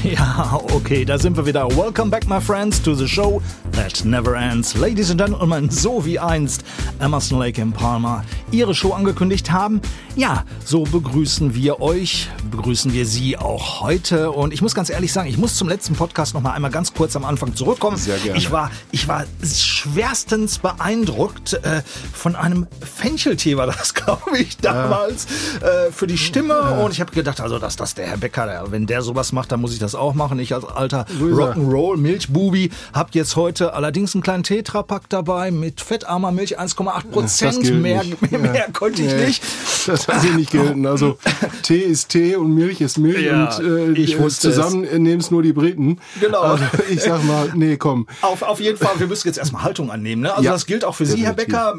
Ja, okay, da sind wir wieder. Welcome back, my friends, to the show that never ends. Ladies and Gentlemen, so wie einst Emerson Lake and Palmer ihre Show angekündigt haben, ja, so begrüßen wir euch, begrüßen wir Sie auch heute. Und ich muss ganz ehrlich sagen, ich muss zum letzten Podcast noch mal einmal ganz kurz am Anfang zurückkommen. Sehr gerne. Ich war, ich war schwerstens beeindruckt äh, von einem Fencheltee war das, glaube ich, damals äh, für die Stimme. Und ich habe gedacht, also dass das der Herr Becker, der, wenn der sowas macht, dann muss ich das auch machen. Ich als alter Grüße. Rock'n'Roll Milchbubi habe jetzt heute allerdings einen kleinen Tetrapack dabei mit fettarmer Milch 1,8 Das Prozent. Mehr, mehr, mehr konnte ich nicht. Das hat sie nicht gelten. Also Tee ist Tee und Milch ist Milch Ja, und äh, ich wusste zusammen nehmen es nur die Briten. Genau. Also ich sag mal, nee, komm. Auf, auf jeden Fall, wir müssen jetzt erstmal Haltung annehmen. Ne? Also Ja, das gilt auch für Sie, Herr. Becker.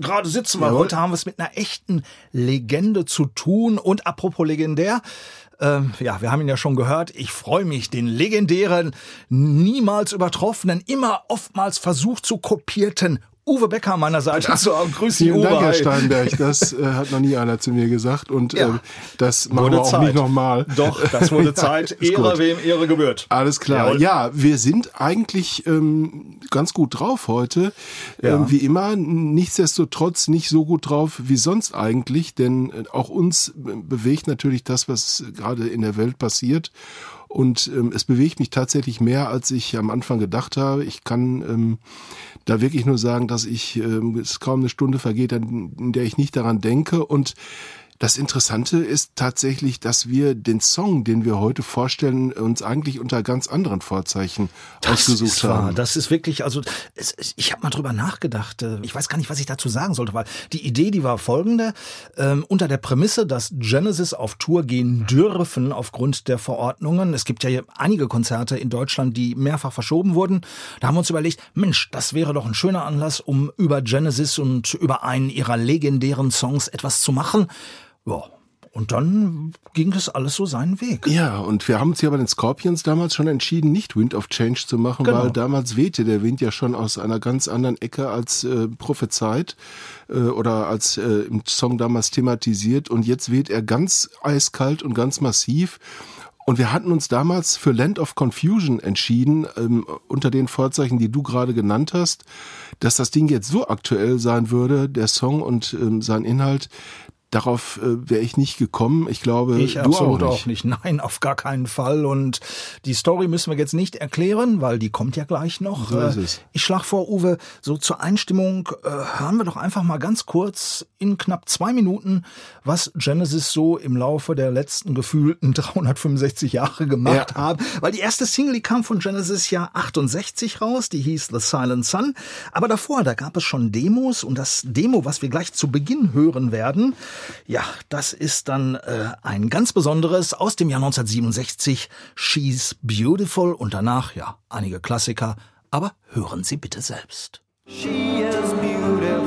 Gerade sitzen wir. Jawohl. Heute haben wir es mit einer echten Legende zu tun. Und apropos legendär, ähm, ja, wir haben ihn ja schon gehört. Ich freue mich, den legendären, niemals übertroffenen, immer oftmals versucht zu kopierten Uwe Becker an meiner Seite. Also, grüß Vielen Uwe. Dank, Herr. Steinberg. Das äh, hat noch nie einer zu mir gesagt und Ja. äh, das machen Wurde wir auch Zeit. nicht nochmal. Doch, das wurde Zeit. ist Ehre, gut. wem Ehre gebührt. Alles klar. Jawohl. Ja, wir sind eigentlich ähm, ganz gut drauf heute. Ja. Ähm, wie immer, nichtsdestotrotz nicht so gut drauf wie sonst eigentlich, denn äh, auch uns be- bewegt natürlich das, was gerade in der Welt passiert. Und ähm, es bewegt mich tatsächlich mehr, als ich am Anfang gedacht habe. Ich kann ähm, da wirklich nur sagen, dass ich ähm, es kaum eine Stunde vergeht, in der ich nicht daran denke. Und das Interessante ist tatsächlich, dass wir den Song, den wir heute vorstellen, uns eigentlich unter ganz anderen Vorzeichen ausgesucht ist wahr. haben. Das ist wirklich, also es, es, ich habe mal drüber nachgedacht. äh, Ich weiß gar nicht, was ich dazu sagen sollte, weil die Idee, die war folgende: ähm, unter der Prämisse, dass Genesis auf Tour gehen dürfen aufgrund der Verordnungen. Es gibt ja hier einige Konzerte in Deutschland, die mehrfach verschoben wurden. Da haben wir uns überlegt, Mensch, das wäre doch ein schöner Anlass, um über Genesis und über einen ihrer legendären Songs etwas zu machen. Ja. Und dann ging das alles so seinen Weg. Ja, und wir haben uns ja bei den Scorpions damals schon entschieden, nicht Wind of Change zu machen, Genau. weil damals wehte der Wind ja schon aus einer ganz anderen Ecke als äh, prophezeit äh, oder als äh, im Song damals thematisiert. Und jetzt weht er ganz eiskalt und ganz massiv. Und wir hatten uns damals für Land of Confusion entschieden, ähm, unter den Vorzeichen, die du gerade genannt hast, dass das Ding jetzt so aktuell sein würde, der Song und ähm, sein Inhalt. Darauf äh, wäre ich nicht gekommen. Ich glaube, Ich du absolut auch nicht. Nein, auf gar keinen Fall. Und die Story müssen wir jetzt nicht erklären, weil die kommt ja gleich noch. So ist Äh, es. Ich schlage vor, Uwe, so zur Einstimmung äh, hören wir doch einfach mal ganz kurz in knapp zwei Minuten, was Genesis so im Laufe der letzten gefühlten 365 Jahre gemacht Ja. haben. Weil die erste Single, die kam von Genesis ja 68 raus, die hieß The Silent Sun. Aber davor, da gab es schon Demos und das Demo, was wir gleich zu Beginn hören werden, ja, das ist dann äh, ein ganz besonderes aus dem Jahr 1967, She's Beautiful und danach, ja, einige Klassiker, aber hören Sie bitte selbst. She is beautiful,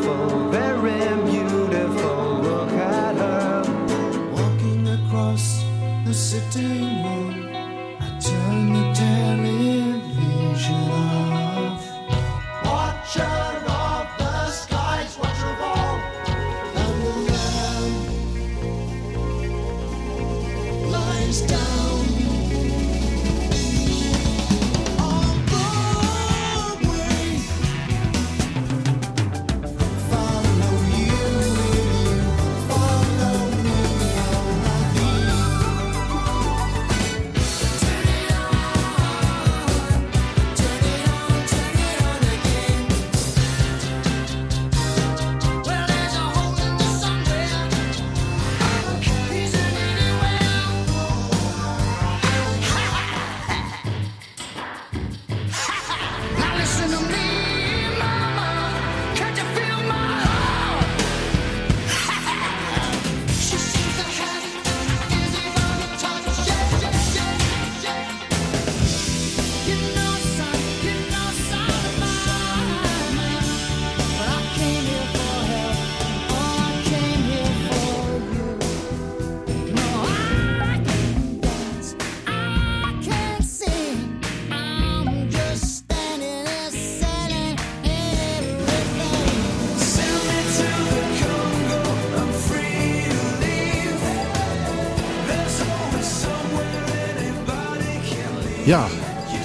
Ja,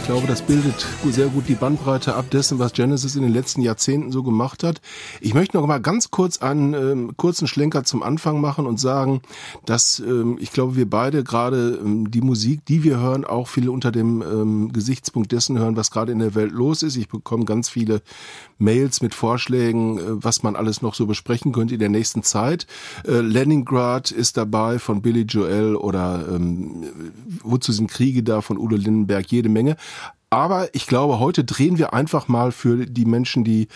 ich glaube, das bildet sehr gut die Bandbreite ab dessen, was Genesis in den letzten Jahrzehnten so gemacht hat. Ich möchte noch mal ganz kurz einen ähm, kurzen Schlenker zum Anfang machen und sagen, dass ähm, ich glaube, wir beide gerade ähm, die Musik, die wir hören, auch viele unter dem ähm, Gesichtspunkt dessen hören, was gerade in der Welt los ist. Ich bekomme ganz viele Mails mit Vorschlägen, äh, was man alles noch so besprechen könnte in der nächsten Zeit. Äh, Leningrad ist dabei von Billy Joel oder ähm, Wozu sind Kriege da von Udo Lindenberg, jede Menge. Aber ich glaube, heute drehen wir einfach mal für die Menschen, die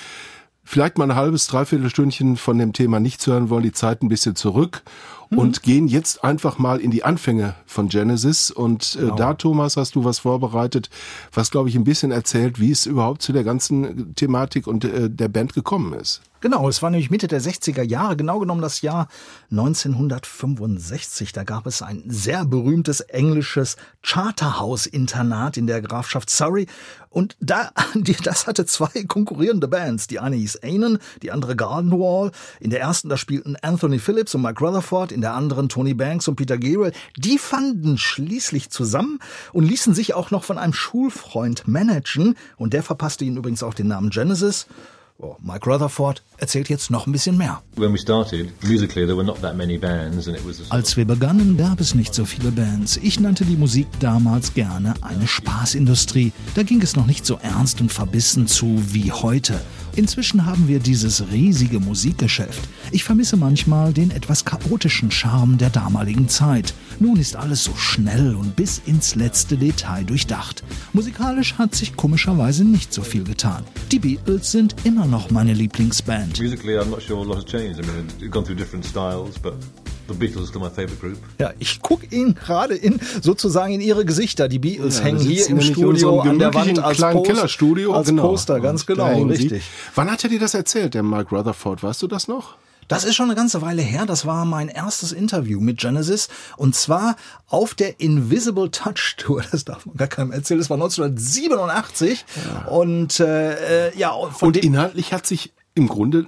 vielleicht mal ein halbes, dreiviertel Stündchen von dem Thema nichts hören wollen, die Zeit ein bisschen zurück und gehen jetzt einfach mal in die Anfänge von Genesis. Und äh, da, Thomas, hast du was vorbereitet, was, glaube ich, ein bisschen erzählt, wie es überhaupt zu der ganzen Thematik und äh, der Band gekommen ist. Genau, es war nämlich Mitte der 60er Jahre, genau genommen das Jahr 1965. Da gab es ein sehr berühmtes englisches Charterhouse-Internat in der Grafschaft Surrey. Und da, das hatte zwei konkurrierende Bands. Die eine hieß Anon, die andere Garden Wall. In der ersten, da spielten Anthony Phillips und Mike Rutherford, in der anderen Tony Banks und Peter Gabriel. Die fanden schließlich zusammen und ließen sich auch noch von einem Schulfreund managen. Und der verpasste ihnen übrigens auch den Namen Genesis. Oh, Mike Rutherford erzählt jetzt noch ein bisschen mehr. Als wir begannen, gab es nicht so viele Bands. Ich nannte die Musik damals gerne eine Spaßindustrie. Da ging es noch nicht so ernst und verbissen zu wie heute. Inzwischen haben wir dieses riesige Musikgeschäft. Ich vermisse manchmal den etwas chaotischen Charme der damaligen Zeit. Nun ist alles so schnell und bis ins letzte Detail durchdacht. Musikalisch hat sich komischerweise nicht so viel getan. Die Beatles sind immer noch meine Lieblingsband. Musically, I'm not sure a lot has changed. I mean, we've gone through different styles, but the Beatles still my favorite group. Ja, ich gucke Ihnen gerade in sozusagen in Ihre Gesichter. Die Beatles Ja, hängen hier im Studio an der Wand als kleinen Post, Kellerstudio. als genau. Poster, ganz genau, richtig. Wann hat er dir das erzählt, der Mike Rutherford? Weißt du das noch? Das ist schon eine ganze Weile her. Das war mein erstes Interview mit Genesis. Und zwar auf der Invisible Touch Tour. Das darf man gar keinem erzählen. Das war 1987. Und äh, äh, ja, von Und inhaltlich hat sich im Grunde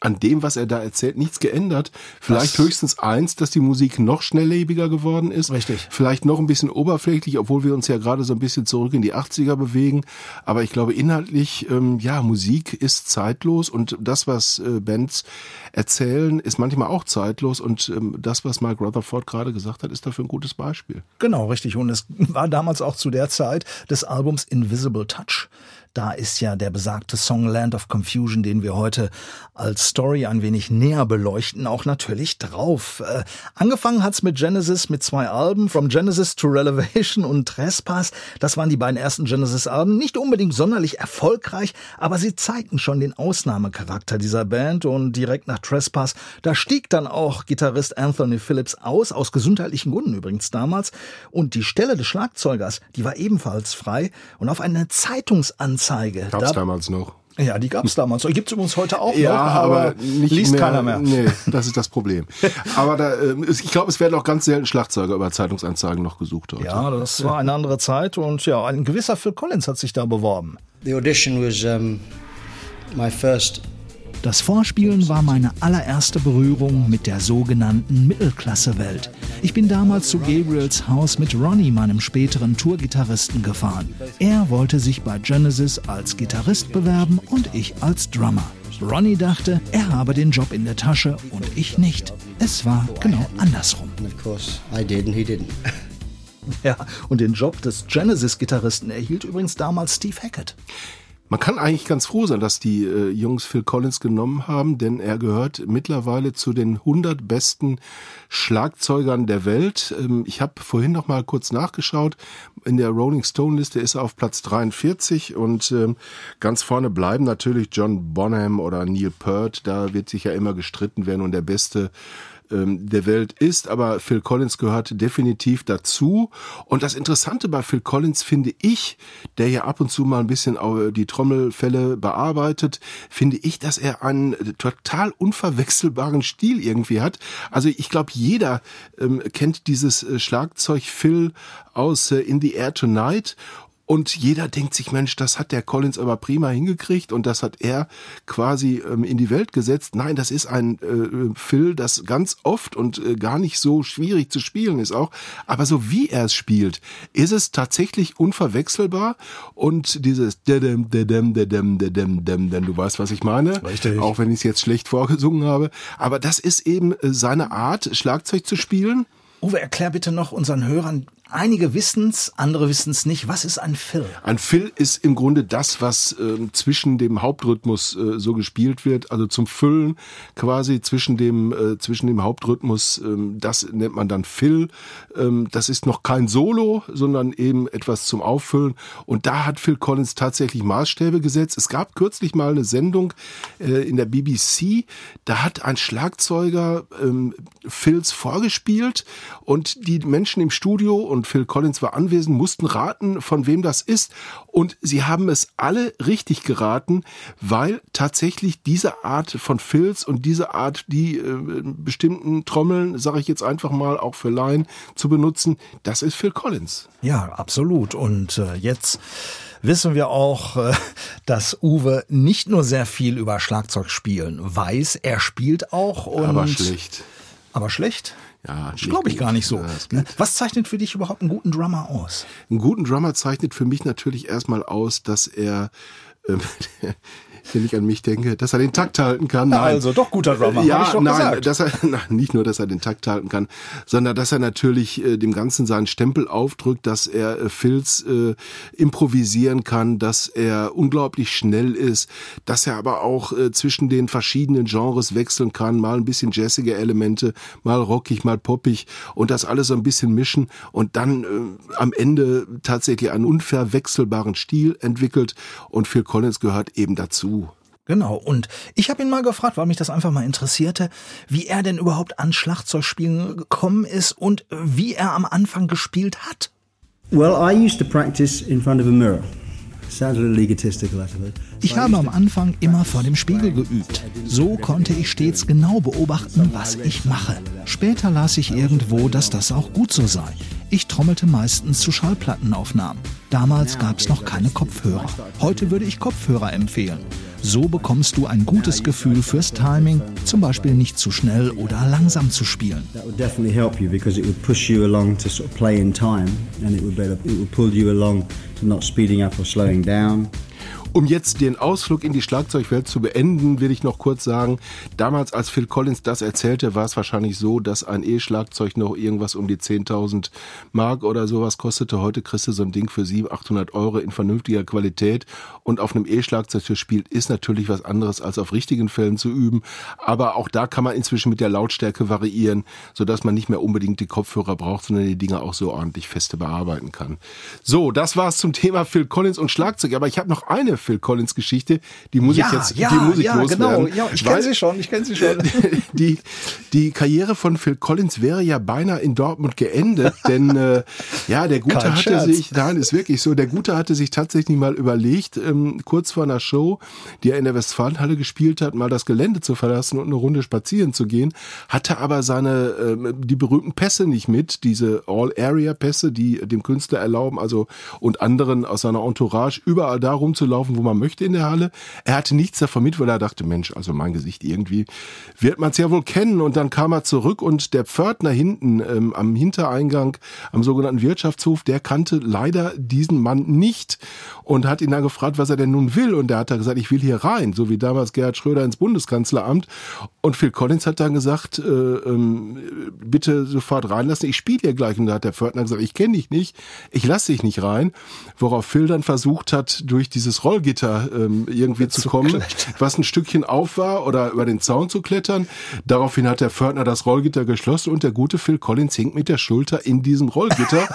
an dem, was er da erzählt, nichts geändert. Vielleicht Das- höchstens eins, dass die Musik noch schnelllebiger geworden ist. Richtig. Vielleicht noch ein bisschen oberflächlich, obwohl wir uns ja gerade so ein bisschen zurück in die 80er bewegen. Aber ich glaube, inhaltlich, ähm, ja, Musik ist zeitlos und das, was äh, Bands erzählen, ist manchmal auch zeitlos. Und ähm, das, was Mike Rutherford gerade gesagt hat, ist dafür ein gutes Beispiel. Genau, richtig. Und es war damals auch zu der Zeit des Albums Invisible Touch. Da ist ja der besagte Song Land of Confusion, den wir heute als Story ein wenig näher beleuchten, auch natürlich drauf. Äh, angefangen hat's mit Genesis mit zwei Alben, From Genesis to Relevation und Trespass. Das waren die beiden ersten Genesis-Alben. Nicht unbedingt sonderlich erfolgreich, aber sie zeigten schon den Ausnahmecharakter dieser Band und direkt nach Trespass, da stieg dann auch Gitarrist Anthony Phillips aus, aus gesundheitlichen Gründen übrigens damals. Und die Stelle des Schlagzeugers, die war ebenfalls frei. Und auf eine Zeitungsanzeige. Gab's da- damals noch. ja, die gab's damals. Die gibt's übrigens heute auch Ja, noch, aber nicht liest mehr, keiner mehr. Nee, das ist das Problem. aber da, ähm, es- ich glaube, es werden auch ganz selten Schlagzeuger über Zeitungsanzeigen noch gesucht heute. Ja, das war eine andere Zeit und ja, ein gewisser Phil Collins hat sich da beworben. The audition was um, my first Das Vorspielen war meine allererste Berührung mit der sogenannten Mittelklasse-Welt. Ich bin damals zu Gabriels Haus mit Ronnie, meinem späteren Tourgitarristen, gefahren. Er wollte sich bei Genesis als Gitarrist bewerben und ich als Drummer. Ronnie dachte, er habe den Job in der Tasche und ich nicht. Es war genau andersrum. and of course I did and he didn't. Ja, und den Job des Genesis-Gitarristen erhielt übrigens damals Steve Hackett. Man kann eigentlich ganz froh sein, dass die äh, Jungs Phil Collins genommen haben, denn er gehört mittlerweile zu den 100 besten Schlagzeugern der Welt. Ähm, ich habe vorhin noch mal kurz nachgeschaut. In der Rolling Stone Liste ist er auf Platz 43 und ähm, ganz vorne bleiben natürlich John Bonham oder Neil Peart. Da wird sich ja immer gestritten, wer nun der beste ähm, der Welt ist, aber Phil Collins gehört definitiv dazu. Und das Interessante bei Phil Collins finde ich, der ja ab und zu mal ein bisschen die Trommelfälle bearbeitet, finde ich, dass er einen total unverwechselbaren Stil irgendwie hat. Also ich glaube, jeder ähm, kennt dieses äh, Schlagzeug Phil aus äh, In the Air Tonight. Und jeder denkt sich, Mensch, das hat der Collins aber prima hingekriegt und das hat er quasi ähm, in die Welt gesetzt. Nein, das ist ein äh, Phil, das ganz oft und äh, gar nicht so schwierig zu spielen ist auch. Aber so wie er es spielt, ist es tatsächlich unverwechselbar und dieses dedem, dedem, dedem, dedem, dedem, denn du weißt, was ich meine. Richtig. Auch wenn ich es jetzt schlecht vorgesungen habe. Aber das ist eben äh, seine Art, Schlagzeug zu spielen. Uwe, erklär bitte noch unseren Hörern, einige wissen's, andere wissen's nicht. Was ist ein Fill? Ein Fill ist im Grunde das, was ähm, zwischen dem Hauptrhythmus äh, so gespielt wird, also zum Füllen quasi zwischen dem äh, zwischen dem Hauptrhythmus. Ähm, das nennt man dann Fill. Ähm, das ist noch kein Solo, sondern eben etwas zum Auffüllen. Und da hat Phil Collins tatsächlich Maßstäbe gesetzt. Es gab kürzlich mal eine Sendung äh, in der BBC. Da hat ein Schlagzeuger ähm, Fills vorgespielt und die Menschen im Studio und Phil Collins war anwesend, mussten raten, von wem das ist. Und sie haben es alle richtig geraten, weil tatsächlich diese Art von Fills und diese Art, die äh, bestimmten Trommeln, sage ich jetzt einfach mal, auch für Laien zu benutzen, das ist Phil Collins. Ja, absolut. Und äh, jetzt wissen wir auch, äh, dass Uwe nicht nur sehr viel über Schlagzeugspielen weiß, er spielt auch. Und Aber schlecht. Aber schlecht? Ja, glaube ich gar nicht so. Ja, Ne? Was zeichnet für dich überhaupt einen guten Drummer aus? Einen guten Drummer zeichnet für mich natürlich erstmal aus, dass er, ähm, wenn ich an mich denke, dass er den Takt halten kann. Nein. also doch guter Drummer, Ja, ich doch nein, gesagt. dass er na, nicht nur, dass er den Takt halten kann, sondern dass er natürlich äh, dem Ganzen seinen Stempel aufdrückt, dass er äh, Filz äh, improvisieren kann, dass er unglaublich schnell ist, dass er aber auch äh, zwischen den verschiedenen Genres wechseln kann, mal ein bisschen jazzige Elemente, mal rockig, mal poppig und das alles so ein bisschen mischen und dann äh, am Ende tatsächlich einen unverwechselbaren Stil entwickelt und Phil Collins gehört eben dazu. Genau. Und ich habe ihn mal gefragt, weil mich das einfach mal interessierte, wie er denn überhaupt an Schlagzeugspielen gekommen ist und wie er am Anfang gespielt hat. Well, I used to practice in front of a mirror. Ich habe am Anfang immer vor dem Spiegel geübt. So konnte ich stets genau beobachten, was ich mache. Später las ich irgendwo, dass das auch gut so sei. Ich trommelte meistens zu Schallplattenaufnahmen. Damals gab es noch keine Kopfhörer. Heute würde ich Kopfhörer empfehlen. So bekommst du ein gutes Gefühl fürs Timing, zum Beispiel nicht zu schnell oder langsam zu spielen. Um jetzt den Ausflug in die Schlagzeugwelt zu beenden, will ich noch kurz sagen, damals als Phil Collins das erzählte, war es wahrscheinlich so, dass ein E-Schlagzeug noch irgendwas um die 10.000 Mark oder sowas kostete. Heute kriegst du so ein Ding für 700, 800 Euro in vernünftiger Qualität und auf einem E-Schlagzeug zu spielen ist natürlich was anderes als auf richtigen Fällen zu üben. Aber auch da kann man inzwischen mit der Lautstärke variieren, sodass man nicht mehr unbedingt die Kopfhörer braucht, sondern die Dinger auch so ordentlich feste bearbeiten kann. So, das war's zum Thema Phil Collins und Schlagzeug. Aber ich habe noch eine Phil Collins Geschichte, die muss ich jetzt, die muss ich ja, loswerden. genau. Ja, ich kenne sie schon, ich kenne sie schon. die, die Karriere von Phil Collins wäre ja beinahe in Dortmund geendet, denn äh, ja, der Gute Kein hatte Scherz. sich, nein, ist wirklich so, der Gute hatte sich tatsächlich mal überlegt, ähm, kurz vor einer Show, die er in der Westfalenhalle gespielt hat, mal das Gelände zu verlassen und eine Runde spazieren zu gehen, hatte aber seine ähm, die berühmten Pässe nicht mit, diese All-Area-Pässe, die dem Künstler erlauben, also und anderen aus seiner Entourage überall da rumzulaufen, wo man möchte in der Halle. Er hatte nichts davon mit, weil er dachte, Mensch, also mein Gesicht irgendwie wird man es ja wohl kennen. Und dann kam er zurück und der Pförtner hinten ähm, am Hintereingang, am sogenannten Wirtschaftshof, der kannte leider diesen Mann nicht und hat ihn dann gefragt, was er denn nun will. Und der hat dann gesagt, ich will hier rein, so wie damals Gerhard Schröder ins Bundeskanzleramt. Und Phil Collins hat dann gesagt, äh, ähm, bitte sofort reinlassen, ich spiele hier gleich. Und da hat der Pförtner gesagt, ich kenne dich nicht, ich lasse dich nicht rein. Worauf Phil dann versucht hat, durch dieses Rollgitter ähm, irgendwie zu, kommen, was ein Stückchen auf war oder über den Zaun zu klettern. Daraufhin hat der Pförtner das Rollgitter geschlossen und der gute Phil Collins hinkt mit der Schulter in diesem Rollgitter.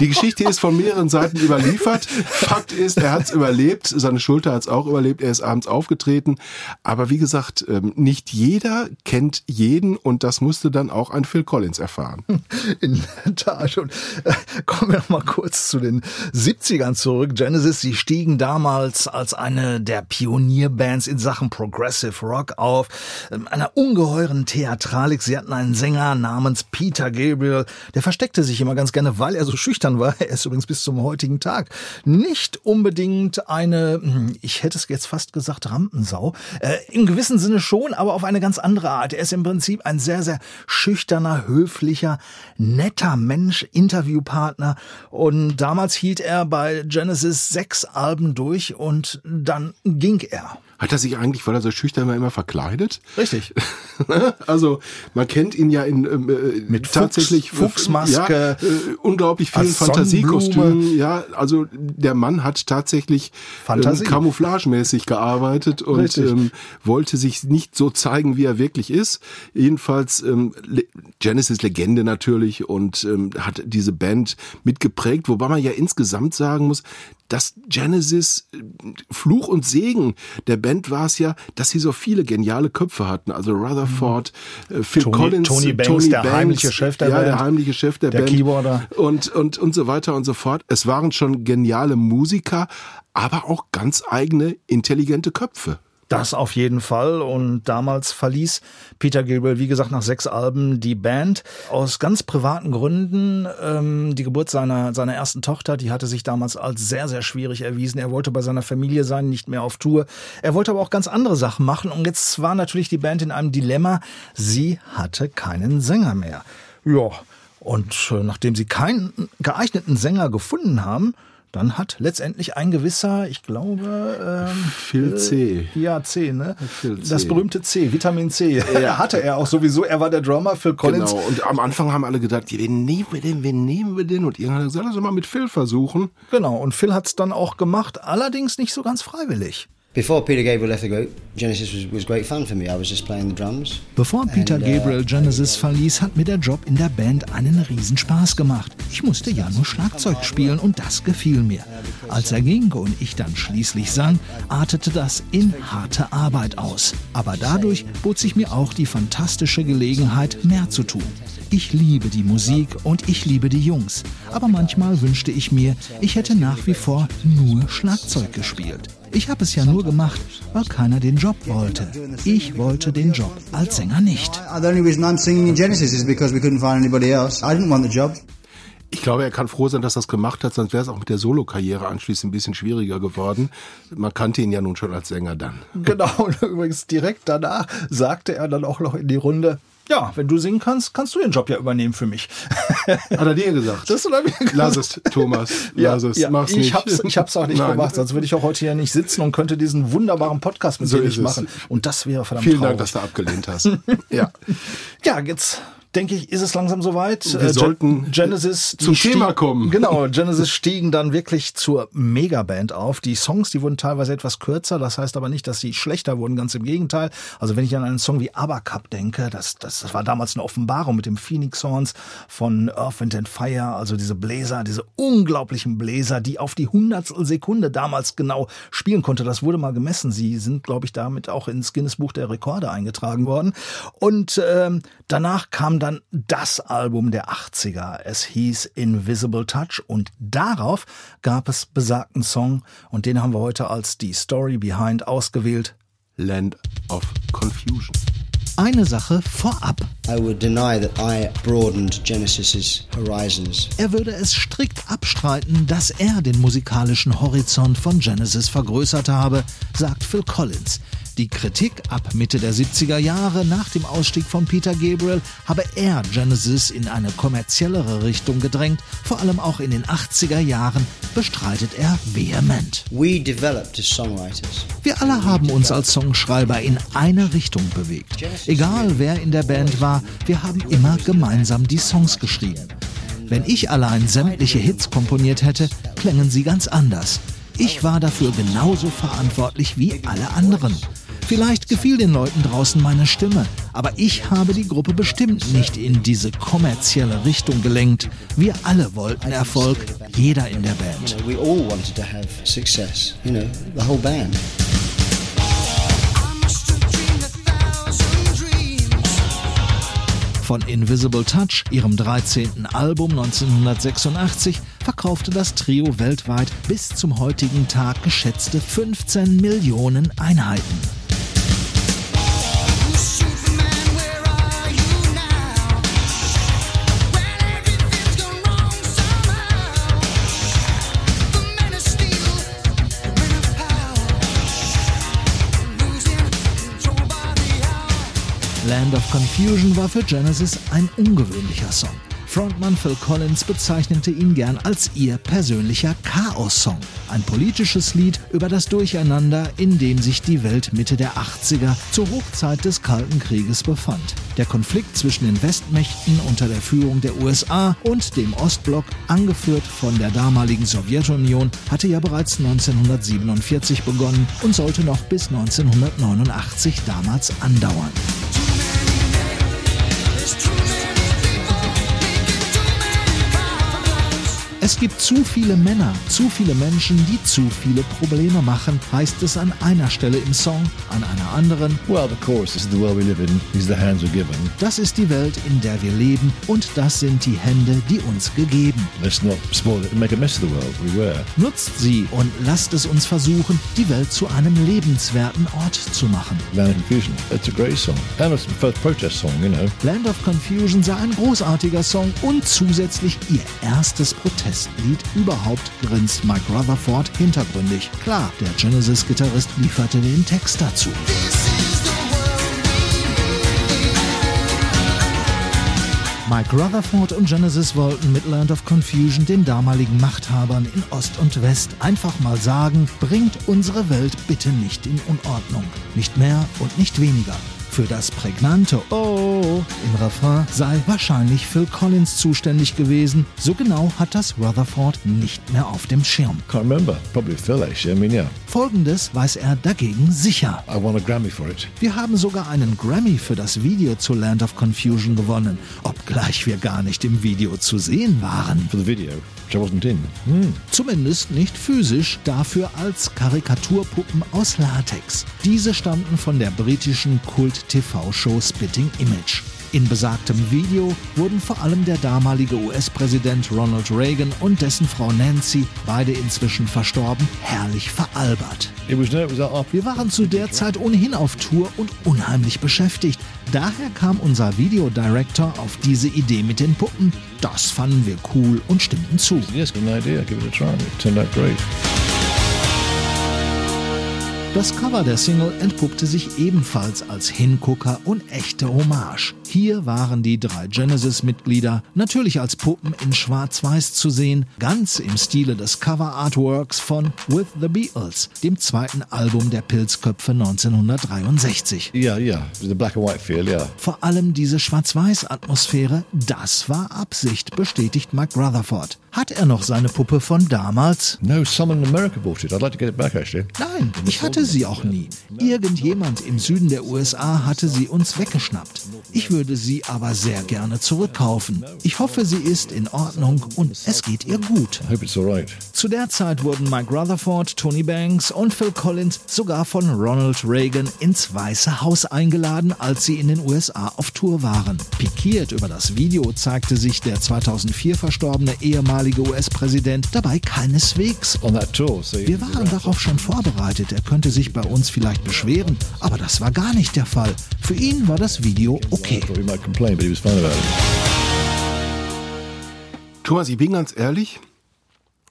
Die Geschichte ist von mehreren Seiten überliefert. Fakt ist, er hat es überlebt, seine Schulter hat es auch überlebt, er ist abends aufgetreten. Aber wie gesagt, ähm, nicht jeder kennt jeden und das musste dann auch ein Phil Collins erfahren. In der Tat. Und äh, kommen wir noch mal kurz zu den 70ern zurück. Genesis, sie stiegen damals als eine der Pionierbands in Sachen Progressive Rock auf, ähm, einer ungeheuren Theatralik. Sie hatten einen Sänger namens Peter Gabriel, der versteckte sich immer ganz gerne, weil er so schüchtern war. Er ist übrigens bis zum heutigen Tag nicht unbedingt eine, hm, ich hätte es jetzt fast gesagt, Rampensau. Äh, Im gewissen Sinne schon, aber auf eine ganz andere Art. Er ist im Prinzip ein sehr, sehr schüchterner, höflicher, netter Mensch, Interviewpartner. Und damals hielt er bei Genesis sechs Alben durch und dann ging er. Hat er sich eigentlich, weil er so schüchtern war, immer verkleidet? Richtig. also man kennt ihn ja in ähm, äh, Mit tatsächlich Fuchs- Fuchsmaske, ja, äh, unglaublich vielen Fantasiekostümen. Ja, also der Mann hat tatsächlich Fantasie. ähm, camouflagemäßig gearbeitet und Richtig. ähm, wollte sich nicht so zeigen, wie er wirklich ist. Jedenfalls ähm, Le- Genesis Legende natürlich und ähm, hat diese Band mitgeprägt, wobei man ja insgesamt sagen muss, dass Genesis äh, Fluch und Segen der Band war es ja, dass sie so viele geniale Köpfe hatten. Also Rutherford, äh, Phil Tony- Collins, Tony Banks, der heimliche Chef der ja, Band. der heimliche Chef der, Der Band Keyboarder. und und und so weiter und so fort. Es waren schon geniale Musiker, aber auch ganz eigene intelligente Köpfe. Das auf jeden Fall. Und damals verließ Peter Gabriel, wie gesagt, nach sechs Alben die Band. Aus ganz privaten Gründen. Ähm, die Geburt seiner, seiner ersten Tochter, die hatte sich damals als sehr, sehr schwierig erwiesen. Er wollte bei seiner Familie sein, nicht mehr auf Tour. Er wollte aber auch ganz andere Sachen machen. Und jetzt war natürlich die Band in einem Dilemma. Sie hatte keinen Sänger mehr. Ja. Und äh, nachdem sie keinen geeigneten Sänger gefunden haben, dann hat letztendlich ein gewisser, ich glaube, ähm, Phil C. ja, C, ne? Phil C. Das berühmte C, Vitamin C. Ja. Hatte er auch sowieso. Er war der Drummer, Phil Collins. Genau. Und am Anfang haben alle gedacht, ja, wen nehmen wir denn, wen nehmen wir denn? Und irgendwann hat er gesagt, lass uns mal mit Phil versuchen. Genau. Und Phil hat's dann auch gemacht, allerdings nicht so ganz freiwillig. Before Peter Gabriel left the group, Genesis was, was great fun for me. I was just playing the drums. Bevor Peter uh, Gabriel Genesis verließ, hat mir der Job in der Band einen Riesenspaß gemacht. Ich musste ja nur Schlagzeug spielen und das gefiel mir. Als er ging und ich dann schließlich sang, artete das in harte Arbeit aus. Aber dadurch bot sich mir auch die fantastische Gelegenheit, mehr zu tun. Ich liebe die Musik und ich liebe die Jungs. Aber manchmal wünschte ich mir, ich hätte nach wie vor nur Schlagzeug gespielt. Ich habe es ja nur gemacht, weil keiner den Job wollte. Ich wollte den Job als Sänger nicht. The only reason I'm singing in Genesis is because we couldn't find anybody else. I didn't want the job. Ich glaube, er kann froh sein, dass er es gemacht hat, sonst wäre es auch mit der Solokarriere anschließend ein bisschen schwieriger geworden. Man kannte ihn ja nun schon als Sänger dann. Genau. Und übrigens direkt danach sagte er dann auch noch in die Runde, ja, wenn du singen kannst, kannst du den Job ja übernehmen für mich. Hat er dir gesagt? Das hat er mir gesagt. Lass es, Thomas. Ja, Lass es. ja, Mach's ich nicht. hab's, ich hab's auch nicht Nein. gemacht, sonst würde ich auch heute hier nicht sitzen und könnte diesen wunderbaren Podcast mit So dir nicht es. machen. Und das wäre verdammt Vielen traurig. Dank, dass du abgelehnt hast. ja. Ja, jetzt denke ich, ist es langsam soweit. Wir Äh, sollten Genesis zum Thema kommen. Genau, Genesis stiegen dann wirklich zur Megaband auf. Die Songs, die wurden teilweise etwas kürzer, das heißt aber nicht, dass sie schlechter wurden, ganz im Gegenteil. Also wenn ich an einen Song wie ABBA Cup denke, das, das, das war damals eine Offenbarung mit dem Phoenix Horns von Earth, Wind and Fire, also diese Bläser, diese unglaublichen Bläser, die auf die Hundertstel Sekunde damals genau spielen konnte. Das wurde mal gemessen. Sie sind, glaube ich, damit auch ins Guinness Buch der Rekorde eingetragen worden. Und ähm, danach kam dann das Album der 80er. Es hieß Invisible Touch und darauf gab es besagten Song und den haben wir heute als die Story Behind ausgewählt. Land of Confusion. Eine Sache vorab. I would deny that I broadened Genesis's horizons. Er würde es strikt abstreiten, dass er den musikalischen Horizont von Genesis vergrößert habe, sagt Phil Collins. Die Kritik ab Mitte der 70er Jahre nach dem Ausstieg von Peter Gabriel habe er Genesis in eine kommerziellere Richtung gedrängt, vor allem auch in den 80er Jahren bestreitet er vehement. Wir alle haben uns als Songschreiber in eine Richtung bewegt. Egal wer in der Band war, wir haben immer gemeinsam die Songs geschrieben. Wenn ich allein sämtliche Hits komponiert hätte, klängen sie ganz anders. Ich war dafür genauso verantwortlich wie alle anderen. Vielleicht gefiel den Leuten draußen meine Stimme, aber ich habe die Gruppe bestimmt nicht in diese kommerzielle Richtung gelenkt. Wir alle wollten Erfolg, jeder in der Band. Von Invisible Touch, ihrem 13. Album 1986, verkaufte das Trio weltweit bis zum heutigen Tag geschätzte 15 Millionen Einheiten. Land of Confusion war für Genesis ein ungewöhnlicher Song. Frontmann Phil Collins bezeichnete ihn gern als ihr persönlicher Chaos-Song. Ein politisches Lied über das Durcheinander, in dem sich die Welt Mitte der 80er zur Hochzeit des Kalten Krieges befand. Der Konflikt zwischen den Westmächten unter der Führung der USA und dem Ostblock, angeführt von der damaligen Sowjetunion, hatte ja bereits 1947 begonnen und sollte noch bis 1989 damals andauern. Es gibt zu viele Männer, zu viele Menschen, die zu viele Probleme machen, heißt es an einer Stelle im Song, an einer anderen. Well, the chorus is the world we live in, are the hands we're given. Das ist die Welt, in der wir leben und das sind die Hände, die uns gegeben. Let's not spoil it and make a mess of the world we were. Nutzt sie und lasst es uns versuchen, die Welt zu einem lebenswerten Ort zu machen. Land of Confusion, it's a great song. And it's the first protest song, you know. Land of Confusion sei ein großartiger Song und zusätzlich ihr erstes Protestlied überhaupt, grinst Mike Rutherford hintergründig. Klar, der Genesis-Gitarrist lieferte den Text dazu. Mike Rutherford und Genesis wollten mit Land of Confusion den damaligen Machthabern in Ost und West einfach mal sagen, bringt unsere Welt bitte nicht in Unordnung. Nicht mehr und nicht weniger. Für das prägnante Oh im Refrain sei wahrscheinlich Phil Collins zuständig gewesen. So genau hat das Rutherford nicht mehr auf dem Schirm. Can't remember. Probably Phil, actually. I mean, yeah. Folgendes weiß er dagegen sicher. I won a Grammy for it. Wir haben sogar einen Grammy für das Video zu Land of Confusion gewonnen, obgleich wir gar nicht im Video zu sehen waren. For the video. Hmm. Zumindest nicht physisch, dafür als Karikaturpuppen aus Latex. Diese stammten von der britischen Kult-TV-Show Spitting Image. In besagtem Video wurden vor allem der damalige US-Präsident Ronald Reagan und dessen Frau Nancy, beide inzwischen verstorben, herrlich veralbert. After Wir waren zu der Zeit ohnehin auf Tour und unheimlich beschäftigt. Daher kam unser Videodirector auf diese Idee mit den Puppen. Das fanden wir cool und stimmten zu. Yes, an idea. Give it a try. It turned out great. Das Cover der Single entpuppte sich ebenfalls als Hingucker und echte Hommage. Hier waren die drei Genesis-Mitglieder natürlich als Puppen in Schwarz-Weiß zu sehen, ganz im Stile des Cover-Artworks von With the Beatles, dem zweiten Album der Pilzköpfe 1963. Yeah, yeah. The black and white feel, yeah. Vor allem diese Schwarz-Weiß-Atmosphäre, das war Absicht, bestätigt Mike Rutherford. Hat er noch seine Puppe von damals? No, someone in America bought it. I'd like to get it back, actually. Nein, ich hatte sie auch nie. Irgendjemand im Süden der USA hatte sie uns weggeschnappt. Ich würde sie aber sehr gerne zurückkaufen. Ich hoffe, sie ist in Ordnung und es geht ihr gut. I hope it's all right. Zu der Zeit wurden Mike Rutherford, Tony Banks und Phil Collins sogar von Ronald Reagan ins Weiße Haus eingeladen, als sie in den USA auf Tour waren. Pikiert über das Video zeigte sich der 2004 verstorbene ehemalige US-Präsident dabei keineswegs. So Wir waren darauf schon vorbereitet, er könnte sich bei uns vielleicht beschweren, aber das war gar nicht der Fall. Für ihn war das Video okay. Thomas, ich bin ganz ehrlich,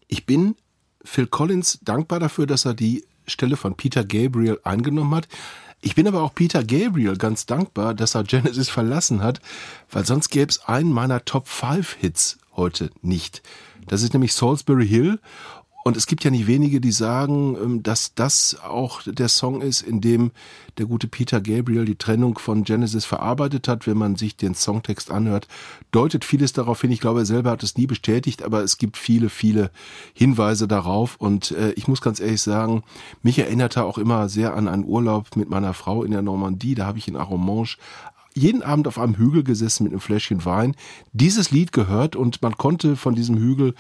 ich bin Phil Collins dankbar dafür, dass er die Stelle von Peter Gabriel eingenommen hat. Ich bin aber auch Peter Gabriel ganz dankbar, dass er Genesis verlassen hat, weil sonst gäbe es einen meiner Top 5 Hits heute nicht. Das ist nämlich Salisbury Hill und es gibt ja nicht wenige, die sagen, ähm, dass das auch der Song ist, in dem der gute Peter Gabriel die Trennung von Genesis verarbeitet hat. Wenn man sich den Songtext anhört, deutet vieles darauf hin. Ich glaube, er selber hat es nie bestätigt, aber es gibt viele, viele Hinweise darauf. Und äh, ich muss ganz ehrlich sagen, mich erinnert er auch immer sehr an einen Urlaub mit meiner Frau in der Normandie. Da habe ich in Arromanche jeden Abend auf einem Hügel gesessen mit einem Fläschchen Wein, dieses Lied gehört und man konnte von diesem Hügel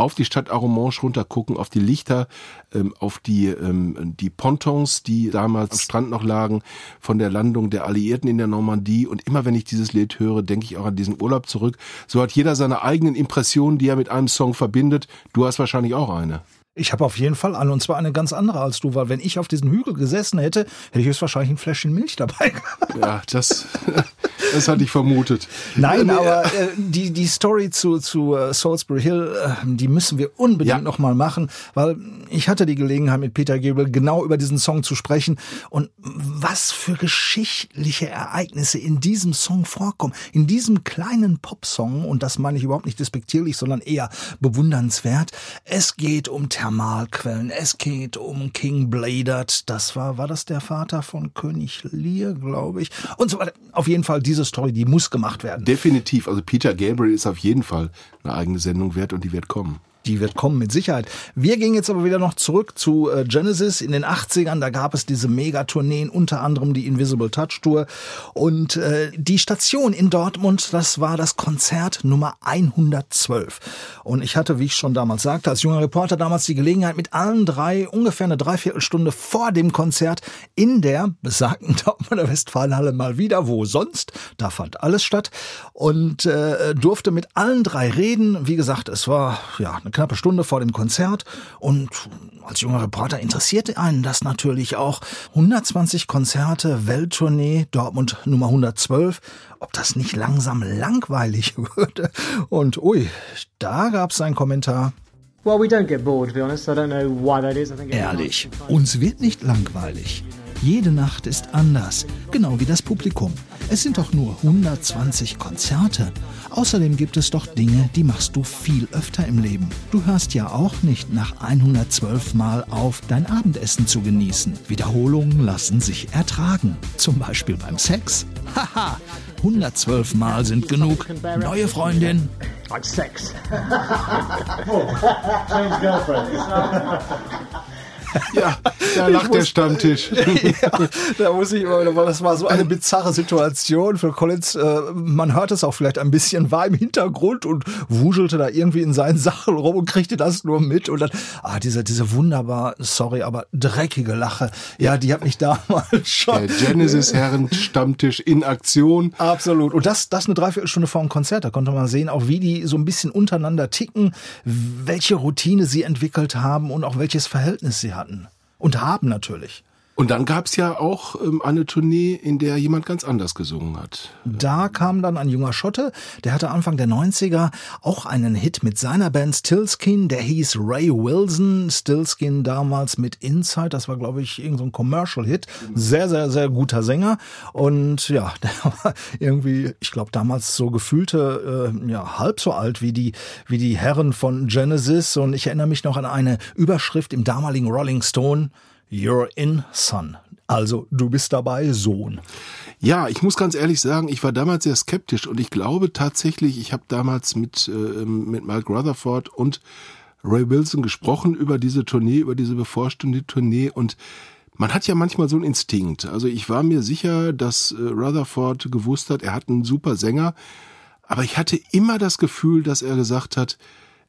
auf die Stadt Arromanche runtergucken, auf die Lichter, ähm, auf die, ähm, die Pontons, die damals am Strand noch lagen, von der Landung der Alliierten in der Normandie. Und immer wenn ich dieses Lied höre, denke ich auch an diesen Urlaub zurück. So hat jeder seine eigenen Impressionen, die er mit einem Song verbindet. Du hast wahrscheinlich auch eine. Ich habe auf jeden Fall eine und zwar eine ganz andere als du, weil wenn ich auf diesem Hügel gesessen hätte, hätte ich höchstwahrscheinlich ein Fläschchen Milch dabei gehabt. Ja, das, das hatte ich vermutet. Nein, aber äh, die, die Story zu, zu äh, Salisbury Hill, äh, die müssen wir unbedingt Ja. noch mal machen, weil ich hatte die Gelegenheit mit Peter Gabriel genau über diesen Song zu sprechen und was für geschichtliche Ereignisse in diesem Song vorkommen, in diesem kleinen Popsong und das meine ich überhaupt nicht despektierlich, sondern eher bewundernswert. Es geht um Thermalquellen, es geht um King Bladert, das war, war das der Vater von König Lear, glaube ich, und so weiter. Auf jeden Fall diese Story, die muss gemacht werden. Definitiv. Also Peter Gabriel ist auf jeden Fall eine eigene Sendung wert und die wird kommen. Die wird kommen, mit Sicherheit. Wir gehen jetzt aber wieder noch zurück zu äh, Genesis in den 80ern. Da gab es diese Megatourneen, unter anderem die Invisible Touch Tour. Und äh, die Station in Dortmund, das war das Konzert Nummer 112. Und ich hatte, wie ich schon damals sagte, als junger Reporter damals die Gelegenheit, mit allen drei ungefähr eine Dreiviertelstunde vor dem Konzert in der besagten Dortmunder Westfalenhalle mal wieder, wo sonst, da fand alles statt. Und äh, durfte mit allen drei reden. Wie gesagt, es war ja eine knappe Stunde vor dem Konzert und als junger Reporter interessierte einen das natürlich auch. 120 Konzerte, Welttournee, Dortmund Nummer 112. Ob das nicht langsam langweilig würde? Und ui, da gab es einen Kommentar. Ehrlich, uns wird nicht langweilig. Jede Nacht ist anders, genau wie das Publikum. Es sind doch nur 120 Konzerte. Außerdem gibt es doch Dinge, die machst du viel öfter im Leben. Du hörst ja auch nicht nach 112 Mal auf, dein Abendessen zu genießen. Wiederholungen lassen sich ertragen. Zum Beispiel beim Sex. Haha, 112 Mal sind genug. Neue Freundin, Like sex. Change girlfriends. Ja, da lacht der Stammtisch. ja, da muss ich immer, weil das war so eine bizarre Situation für Collins. Äh, man hört es auch vielleicht ein bisschen, war im Hintergrund und wuschelte da irgendwie in seinen Sachen rum und kriegte das nur mit. Und dann, ah, diese, diese wunderbar, sorry, aber dreckige Lache. Ja, die hat mich damals schon. Der Genesis-Herren-Stammtisch in Aktion. Absolut. Und das, das eine Dreiviertelstunde vor dem Konzert. Da konnte man sehen, auch wie die so ein bisschen untereinander ticken, welche Routine sie entwickelt haben und auch welches Verhältnis sie hatten. Und haben natürlich. Und dann gab's ja auch ähm, eine Tournee, in der jemand ganz anders gesungen hat. Da kam dann ein junger Schotte, der hatte Anfang der 90er auch einen Hit mit seiner Band Stillskin, der hieß Ray Wilson. Stillskin damals mit Inside, das war glaube ich irgendein so Commercial-Hit. Sehr, sehr, sehr guter Sänger. Und ja, der war irgendwie, ich glaube damals so gefühlte, äh, ja, halb so alt wie die, wie die Herren von Genesis. Und ich erinnere mich noch an eine Überschrift im damaligen Rolling Stone. You're in, son. Also, du bist dabei, Sohn. Ja, ich muss ganz ehrlich sagen, ich war damals sehr skeptisch und ich glaube tatsächlich, ich habe damals mit, äh, mit Mike Rutherford und Ray Wilson gesprochen über diese Tournee, über diese bevorstehende Tournee und man hat ja manchmal so einen Instinkt. Also ich war mir sicher, dass äh, Rutherford gewusst hat, er hat einen super Sänger, aber ich hatte immer das Gefühl, dass er gesagt hat,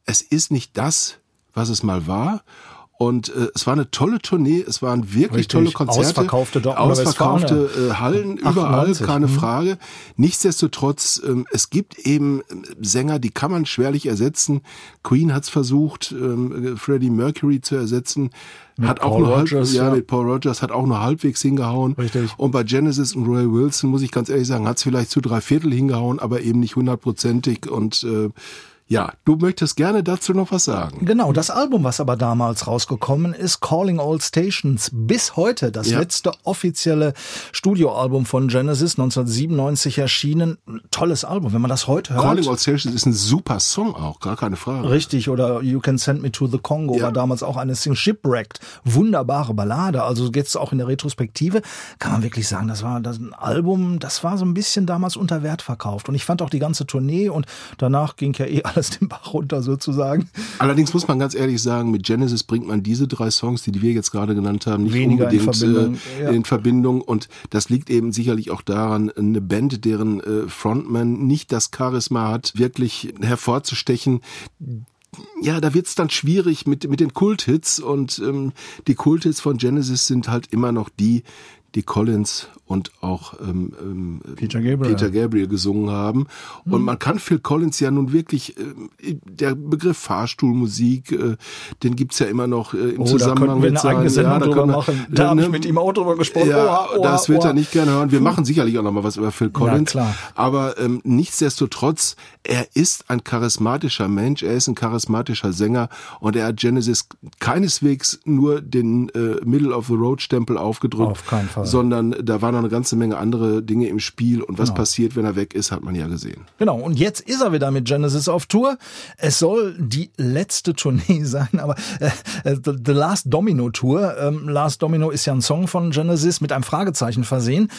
es ist nicht das, was es mal war. Und äh, es war eine tolle Tournee, es waren wirklich Richtig. tolle Konzerte. Ausverkaufte Dortmunder Ausverkaufte äh, Hallen, überall, 98, keine mhm. Frage. Nichtsdestotrotz, ähm, es gibt eben ähm, Sänger, die kann man schwerlich ersetzen. Queen hat's versucht, ähm, Freddie Mercury zu ersetzen. Mit hat auch Paul nur Rogers, halb, ja, ja. mit Paul Rogers hat auch nur halbwegs hingehauen. Richtig. Und bei Genesis und Roy Wilson muss ich ganz ehrlich sagen, hat's vielleicht zu drei Viertel hingehauen, aber eben nicht hundertprozentig. Und äh, ja, du möchtest gerne dazu noch was sagen. Genau, das Album, was aber damals rausgekommen ist, Calling All Stations, bis heute das Ja. letzte offizielle Studioalbum von Genesis, 1997 erschienen. Tolles Album, wenn man das heute hört. Calling All Stations ist ein super Song auch, gar keine Frage. Richtig, oder You Can Send Me to the Congo Ja. war damals auch eine Single Shipwrecked. Wunderbare Ballade. Also jetzt auch in der Retrospektive kann man wirklich sagen, das war das ein Album, das war so ein bisschen damals unter Wert verkauft. Und ich fand auch die ganze Tournee und danach ging ja eh alles den Bach runter sozusagen. Allerdings muss man ganz ehrlich sagen, mit Genesis bringt man diese drei Songs, die wir jetzt gerade genannt haben, nicht Weniger in unbedingt Verbindung, äh, ja. in Verbindung. Und das liegt eben sicherlich auch daran, eine Band, deren äh, Frontman nicht das Charisma hat, wirklich hervorzustechen. ja, da wird's dann schwierig mit, mit den Kulthits und ähm, die Kulthits von Genesis sind halt immer noch die, die Collins und auch ähm, ähm, Peter Gabriel. Peter Gabriel gesungen haben. Und Mhm. man kann Phil Collins ja nun wirklich, äh, der Begriff Fahrstuhlmusik, äh, den gibt's ja immer noch äh, im Oh, Zusammenhang mit seinen- Sendung da drüber machen. Da habe ne, ich mit ihm auch drüber gesprochen. Ja, Oha, oha, das wird oha. er nicht gerne hören. Wir machen sicherlich auch noch mal was über Phil Collins. klar. Aber ähm, nichtsdestotrotz, er ist ein charismatischer Mensch, er ist ein charismatischer Sänger und er hat Genesis keineswegs nur den äh, Middle of the Road Stempel aufgedrückt, Auf keinen Fall. Sondern da war noch eine ganze Menge andere Dinge im Spiel und was Genau. passiert, wenn er weg ist, hat man ja gesehen. Genau, und jetzt ist er wieder mit Genesis auf Tour. Es soll die letzte Tournee sein, aber äh, äh, The, The Last Domino Tour. Ähm, Last Domino ist ja ein Song von Genesis mit einem Fragezeichen versehen.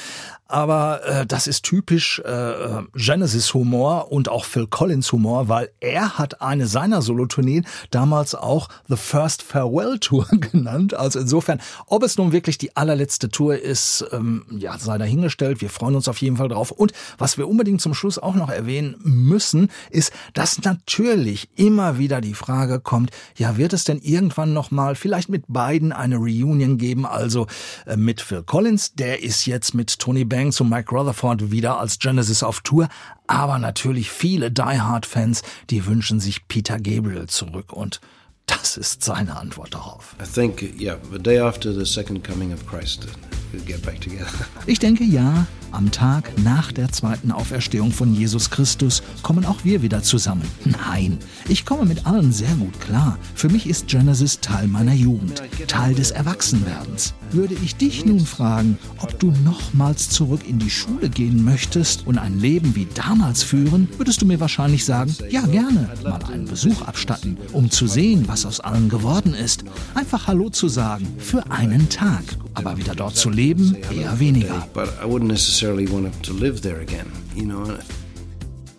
Aber äh, das ist typisch äh, Genesis-Humor und auch Phil Collins-Humor, weil er hat eine seiner Solotourneen damals auch The First Farewell Tour genannt. Also insofern, ob es nun wirklich die allerletzte Tour ist, ähm, ja, sei dahingestellt. Wir freuen uns auf jeden Fall drauf. Und was wir unbedingt zum Schluss auch noch erwähnen müssen, ist, dass natürlich immer wieder die Frage kommt, ja, wird es denn irgendwann nochmal vielleicht mit beiden eine Reunion geben? Also äh, mit Phil Collins, der ist jetzt mit Tony Banks und Mike Rutherford wieder als Genesis auf Tour. Aber natürlich viele Die Hard Fans, die wünschen sich Peter Gabriel zurück und das ist seine Antwort darauf. I think, yeah, the day after the second coming of Christ, we'll get back together. Ich denke ja, am Tag nach der zweiten Auferstehung von Jesus Christus kommen auch wir wieder zusammen. Nein, ich komme mit allen sehr gut klar. Für mich ist Genesis Teil meiner Jugend, Teil des Erwachsenwerdens. Würde ich dich nun fragen, ob du nochmals zurück in die Schule gehen möchtest und ein Leben wie damals führen, würdest du mir wahrscheinlich sagen, ja gerne, mal einen Besuch abstatten, um zu sehen, was aus allen geworden ist. Einfach Hallo zu sagen, für einen Tag. Aber wieder dort zu leben, eher weniger.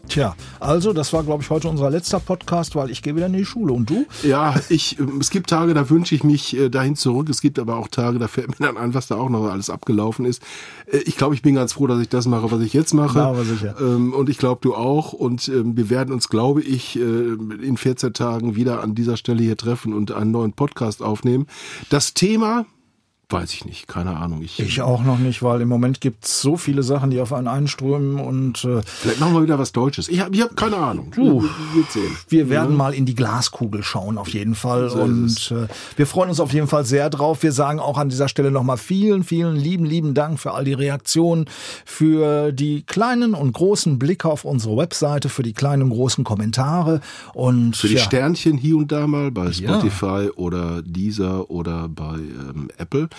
Tja, also das war, glaube ich, heute unser letzter Podcast, weil ich gehe wieder in die Schule. Und du? Ja, ich, ähm, es gibt Tage, da wünsche ich mich äh, dahin zurück. Es gibt aber auch Tage, da fällt mir dann ein, was da auch noch alles abgelaufen ist. Äh, Ich glaube, ich bin ganz froh, dass ich das mache, was ich jetzt mache. Ja, aber sicher. Ähm, Und ich glaube, du auch. Und ähm, wir werden uns, glaube ich, äh, in 14 Tagen wieder an dieser Stelle hier treffen und einen neuen Podcast aufnehmen. Das Thema, weiß ich nicht, keine Ahnung. Ich, Ich auch noch nicht, weil im Moment gibt's so viele Sachen, die auf einen einströmen und äh, Vielleicht machen wir wieder was Deutsches. Ich habe ich hab keine Ahnung. Du. Wir, sehen. wir werden mal in die Glaskugel schauen, auf jeden Fall. So und äh, wir freuen uns auf jeden Fall sehr drauf. Wir sagen auch an dieser Stelle nochmal vielen, vielen lieben, lieben Dank für all die Reaktionen, für die kleinen und großen Blicke auf unsere Webseite, für die kleinen und großen Kommentare und Für die ja, Sternchen hier und da mal bei Ja. Spotify oder Deezer oder bei ähm, Apple.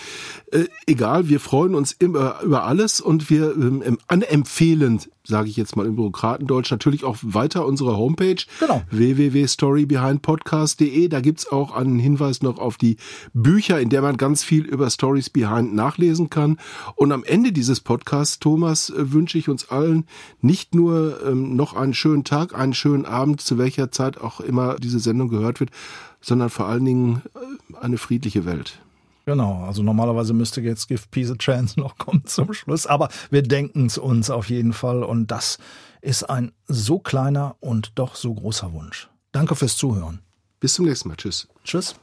Äh, egal, wir freuen uns immer über alles und wir ähm, em- anempfehlen, sage ich jetzt mal im Bürokratendeutsch, natürlich auch weiter unsere Homepage Genau. www.storybehindpodcast.de. Da gibt's auch einen Hinweis noch auf die Bücher, in der man ganz viel über Stories Behind nachlesen kann. Und am Ende dieses Podcasts, Thomas, äh, wünsche ich uns allen nicht nur ähm, noch einen schönen Tag, einen schönen Abend, zu welcher Zeit auch immer diese Sendung gehört wird, sondern vor allen Dingen äh, eine friedliche Welt. Genau, also normalerweise müsste jetzt Give Peace a Chance noch kommen zum Schluss, aber wir denken es uns auf jeden Fall und das ist ein so kleiner und doch so großer Wunsch. Danke fürs Zuhören. Bis zum nächsten Mal. Tschüss. Tschüss.